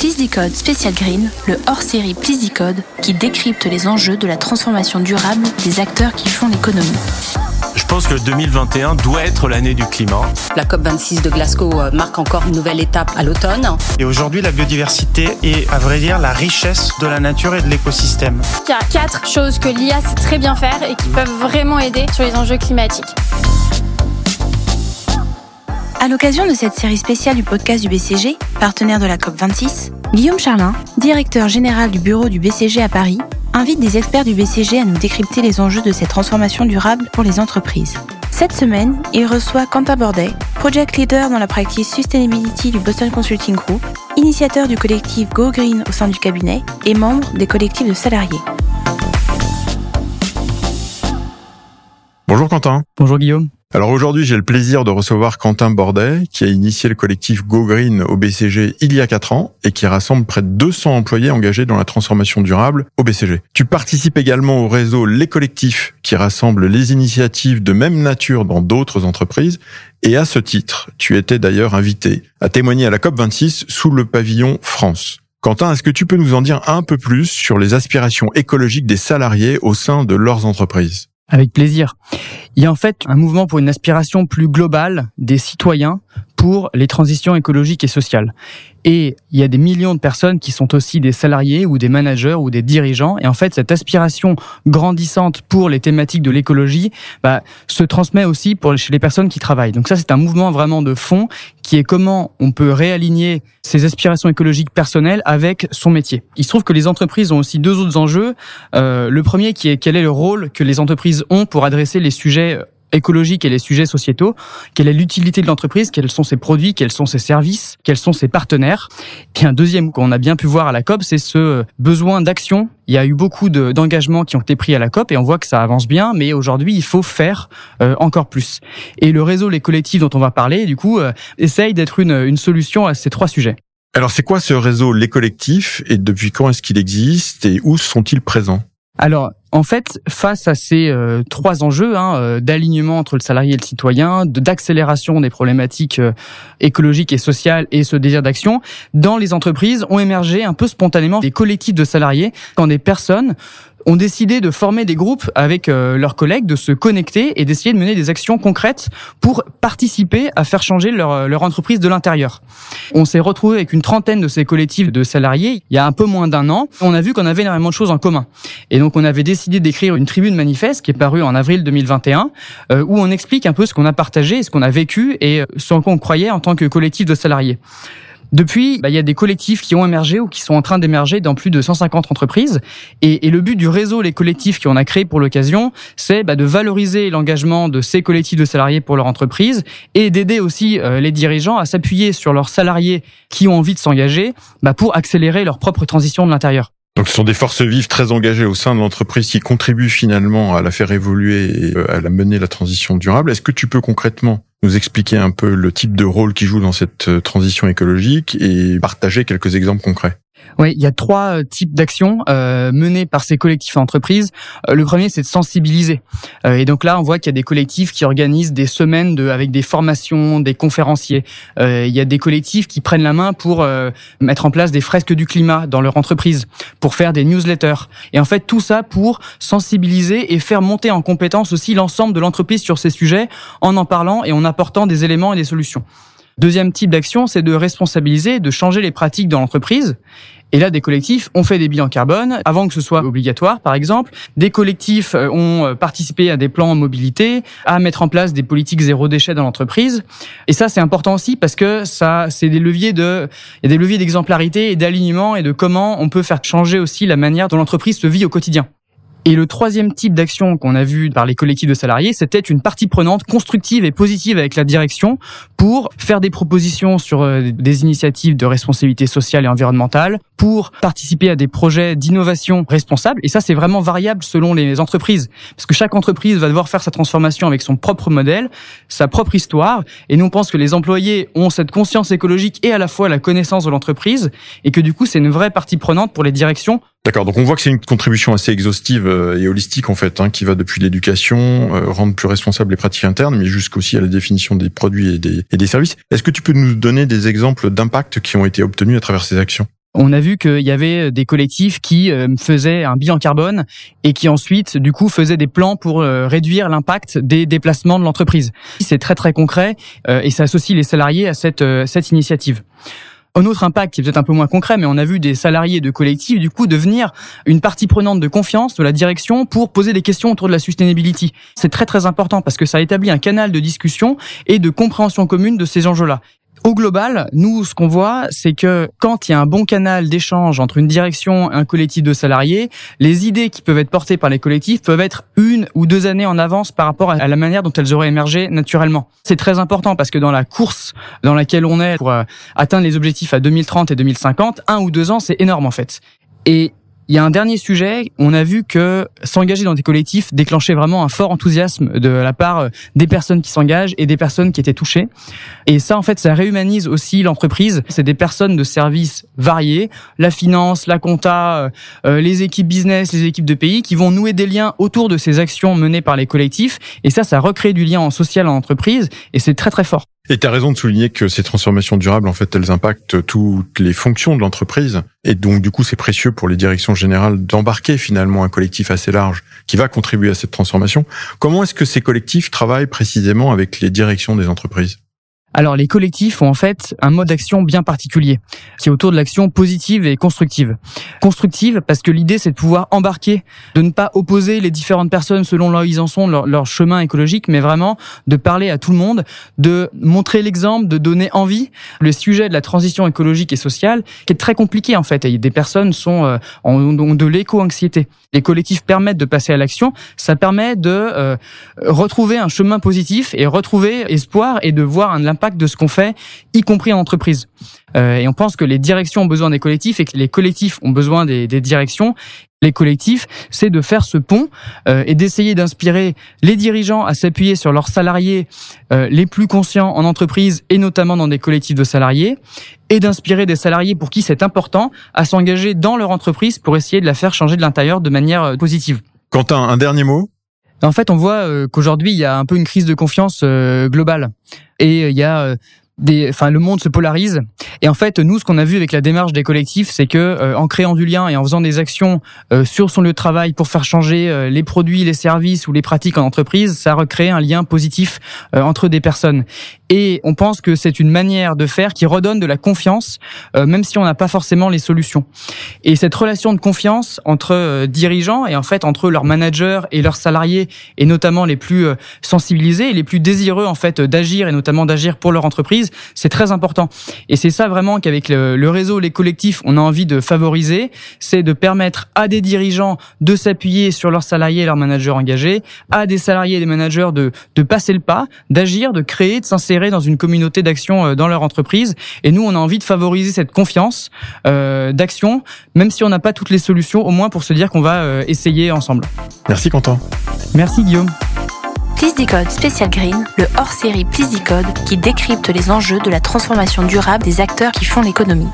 Please Decode Special Green, le hors-série Please Decode qui décrypte les enjeux de la transformation durable des acteurs qui font l'économie. Je pense que 2021 doit être l'année du climat. La COP26 de Glasgow euh, marque encore une nouvelle étape à l'automne. Et aujourd'hui, la biodiversité est, à vrai dire, la richesse de la nature et de l'écosystème. Il y a quatre choses que l'IA sait très bien faire et qui peuvent vraiment aider sur les enjeux climatiques. À l'occasion de cette série spéciale du podcast du BCG, partenaire de la COP26, Guillaume Charlin, directeur général du bureau du BCG à Paris, invite des experts du BCG à nous décrypter les enjeux de cette transformation durable pour les entreprises. Cette semaine, il reçoit Quentin Bordet, project leader dans la practice Sustainability du Boston Consulting Group, initiateur du collectif Go Green au sein du cabinet et membre des collectifs de salariés. Bonjour Quentin. Bonjour Guillaume. Alors aujourd'hui, j'ai le plaisir de recevoir Quentin Bordet, qui a initié le collectif Go Green au BCG il y a 4 ans et qui rassemble près de 200 employés engagés dans la transformation durable au BCG. Tu participes également au réseau Les Collectifs, qui rassemble les initiatives de même nature dans d'autres entreprises. Et à ce titre, tu étais d'ailleurs invité à témoigner à la COP26 sous le pavillon France. Quentin, est-ce que tu peux nous en dire un peu plus sur les aspirations écologiques des salariés au sein de leurs entreprises? Avec plaisir. Il y a en fait un mouvement pour une aspiration plus globale des citoyens pour les transitions écologiques et sociales. Et il y a des millions de personnes qui sont aussi des salariés ou des managers ou des dirigeants. Et en fait, cette aspiration grandissante pour les thématiques de l'écologie bah, se transmet aussi pour chez les personnes qui travaillent. Donc ça, c'est un mouvement vraiment de fond qui est comment on peut réaligner ses aspirations écologiques personnelles avec son métier. Il se trouve que les entreprises ont aussi deux autres enjeux. Euh, le premier qui est quel est le rôle que les entreprises ont pour adresser les sujets écologiques et les sujets sociétaux, quelle est l'utilité de l'entreprise, quels sont ses produits, quels sont ses services, quels sont ses partenaires. Et un deuxième qu'on a bien pu voir à la COP, c'est ce besoin d'action. Il y a eu beaucoup d'engagements qui ont été pris à la COP et on voit que ça avance bien, mais aujourd'hui il faut faire euh, encore plus. Et le réseau Les Collectifs dont on va parler, du coup, euh, essaye d'être une, une solution à ces trois sujets. Alors c'est quoi ce réseau Les Collectifs et depuis quand est-ce qu'il existe et où sont-ils présents? Alors, en fait, face à ces euh, trois enjeux hein, euh, d'alignement entre le salarié et le citoyen, d'accélération des problématiques euh, écologiques et sociales et ce désir d'action, dans les entreprises ont émergé un peu spontanément des collectifs de salariés quand des personnes ont décidé de former des groupes avec euh, leurs collègues, de se connecter et d'essayer de mener des actions concrètes pour participer à faire changer leur, euh, leur entreprise de l'intérieur. On s'est retrouvé avec une trentaine de ces collectifs de salariés il y a un peu moins d'un an. On a vu qu'on avait énormément de choses en commun. Et donc on avait décidé d'écrire une tribune manifeste qui est parue en avril 2021 euh, où on explique un peu ce qu'on a partagé, ce qu'on a vécu et ce en quoi on croyait en tant que collectif de salariés. Depuis, bah, il y a des collectifs qui ont émergé ou qui sont en train d'émerger dans plus de 150 entreprises. Et, et, le but du réseau, les collectifs qu'on a créé pour l'occasion, c'est bah, de valoriser l'engagement de ces collectifs de salariés pour leur entreprise et d'aider aussi euh, les dirigeants à s'appuyer sur leurs salariés qui ont envie de s'engager bah, pour accélérer leur propre transition de l'intérieur. Donc ce sont des forces vives très engagées au sein de l'entreprise qui contribuent finalement à la faire évoluer et euh, à la mener la transition durable. Est-ce que tu peux concrètement nous expliquer un peu le type de rôle qu'ils jouent dans cette euh, transition écologique et partager quelques exemples concrets oui, il y a trois euh, types d'actions euh, menées par ces collectifs entreprises. Euh, le premier, c'est de sensibiliser. Euh, et donc là, on voit qu'il y a des collectifs qui organisent des semaines de, avec des formations, des conférenciers. Euh, il y a des collectifs qui prennent la main pour mettre en place des fresques du climat dans leur entreprise, pour faire des newsletters. Et en fait, tout ça pour sensibiliser et faire monter en compétence aussi l'ensemble de l'entreprise sur ces sujets en en parlant et en apportant des éléments et des solutions. Deuxième type d'action, c'est de responsabiliser, de changer les pratiques dans l'entreprise. Et là, des collectifs ont fait des bilans carbone avant que ce soit obligatoire, par exemple. Des collectifs euh, ont euh, participé à des plans en mobilité, à mettre en place des politiques zéro déchet dans l'entreprise. Et ça, c'est important aussi parce que ça, c'est des leviers de, il y a des leviers d'exemplarité et d'alignement et de comment on peut faire changer aussi la manière dont l'entreprise se vit au quotidien. Et le troisième type d'action qu'on a vu par les collectifs de salariés, c'était une partie prenante constructive et positive avec la direction pour faire des propositions sur euh, des initiatives de responsabilité sociale et environnementale, pour participer à des projets d'innovation responsable. Et ça, c'est vraiment variable selon les entreprises, parce que chaque entreprise va devoir faire sa transformation avec son propre modèle, sa propre histoire. Et nous, on pense que les employés ont cette conscience écologique et à la fois la connaissance de l'entreprise, et que du coup, c'est une vraie partie prenante pour les directions D'accord, donc on voit que c'est une contribution assez exhaustive euh, et holistique en fait, hein, qui va depuis l'éducation, euh, rendre plus responsables les pratiques internes, mais jusqu'aussi à la définition des produits et des, et des services. Est-ce que tu peux nous donner des exemples d'impact qui ont été obtenus à travers ces actions? On a vu qu'il y avait des collectifs qui euh, faisaient un bilan carbone et qui ensuite, du coup, faisaient des plans pour euh, réduire l'impact des déplacements de l'entreprise. C'est très très concret euh, et ça associe les salariés à cette, cette initiative. Un autre impact qui est peut-être un peu moins concret, mais on a vu des salariés de collectifs du coup devenir une partie prenante de confiance de la direction pour poser des questions autour de la sustainability. C'est très très important parce que ça établit un canal de discussion et de compréhension commune de ces enjeux-là. Au global, nous, ce qu'on voit, c'est que quand il y a un bon canal d'échange entre une direction et un collectif de salariés, les idées qui peuvent être portées par les collectifs peuvent être une ou deux années en avance par rapport à la manière dont elles auraient émergé naturellement. C'est très important parce que dans la course dans laquelle on est pour euh, atteindre les objectifs à 2030 et 2050, un ou deux ans, c'est énorme en fait. Et il y a un dernier sujet. On a vu que s'engager dans des collectifs déclenchait vraiment un fort enthousiasme de la part euh, des personnes qui s'engagent et des personnes qui étaient touchées. Et ça, en fait, ça réhumanise aussi l'entreprise. C'est des personnes de services variés, la finance, la compta, euh, euh, les équipes business, les équipes de pays, qui vont nouer des liens autour de ces actions menées par les collectifs. Et ça, ça recrée du lien en social en entreprise. Et c'est très très fort. Et tu as raison de souligner que ces transformations durables, en fait, elles impactent toutes les fonctions de l'entreprise. Et donc, du coup, c'est précieux pour les directions générales d'embarquer finalement un collectif assez large qui va contribuer à cette transformation. Comment est-ce que ces collectifs travaillent précisément avec les directions des entreprises? Alors les collectifs ont en fait un mode d'action bien particulier, qui est autour de l'action positive et constructive. Constructive parce que l'idée c'est de pouvoir embarquer, de ne pas opposer les différentes personnes selon là où ils en sont, leur, leur, chemin écologique, mais vraiment de parler à tout le monde, de montrer l'exemple, de donner envie. Le sujet de la transition écologique et sociale, qui est très compliqué en fait, et des personnes sont euh, ont, de l'éco-anxiété. Les collectifs permettent de passer à l'action, ça permet de euh, retrouver un chemin positif et retrouver espoir et de voir un impact de ce qu'on fait, y compris en entreprise. Euh, et on pense que les directions ont besoin des collectifs et que les collectifs ont besoin des, directions. Les collectifs, c'est de faire ce pont euh, et d'essayer d'inspirer les dirigeants à s'appuyer sur leurs salariés euh, les plus conscients en entreprise et notamment dans des collectifs de salariés et d'inspirer des salariés pour qui c'est important à s'engager dans leur entreprise pour essayer de la faire changer de l'intérieur de manière positive. Quentin, un dernier mot? En fait, on voit euh, qu'aujourd'hui, il y a un peu une crise de confiance euh, globale. Et euh, il y a des, enfin, le monde se polarise. Et en fait, nous, ce qu'on a vu avec la démarche des collectifs, c'est que en créant du lien et en faisant des actions sur son lieu de travail pour faire changer les produits, les services ou les pratiques en entreprise, ça recrée un lien positif entre des personnes. Et on pense que c'est une manière de faire qui redonne de la confiance, euh, même si on n'a pas forcément les solutions. Et cette relation de confiance entre euh, dirigeants et en fait entre leurs managers et leurs salariés, et notamment les plus euh, sensibilisés et les plus désireux en fait d'agir et notamment d'agir pour leur entreprise, c'est très important. Et c'est ça vraiment qu'avec le, le réseau, les collectifs, on a envie de favoriser, c'est de permettre à des dirigeants de s'appuyer sur leurs salariés et leurs managers engagés, à des salariés et des managers de, de passer le pas, d'agir, de créer, de s'insérer dans une communauté d'action euh, dans leur entreprise. Et nous, on a envie de favoriser cette confiance euh, d'action, même si on n'a pas toutes les solutions, au moins pour se dire qu'on va euh, essayer ensemble. Merci Quentin. Merci Guillaume. Decode Special Green, le hors-série Decode qui décrypte les enjeux de la transformation durable des acteurs qui font l'économie.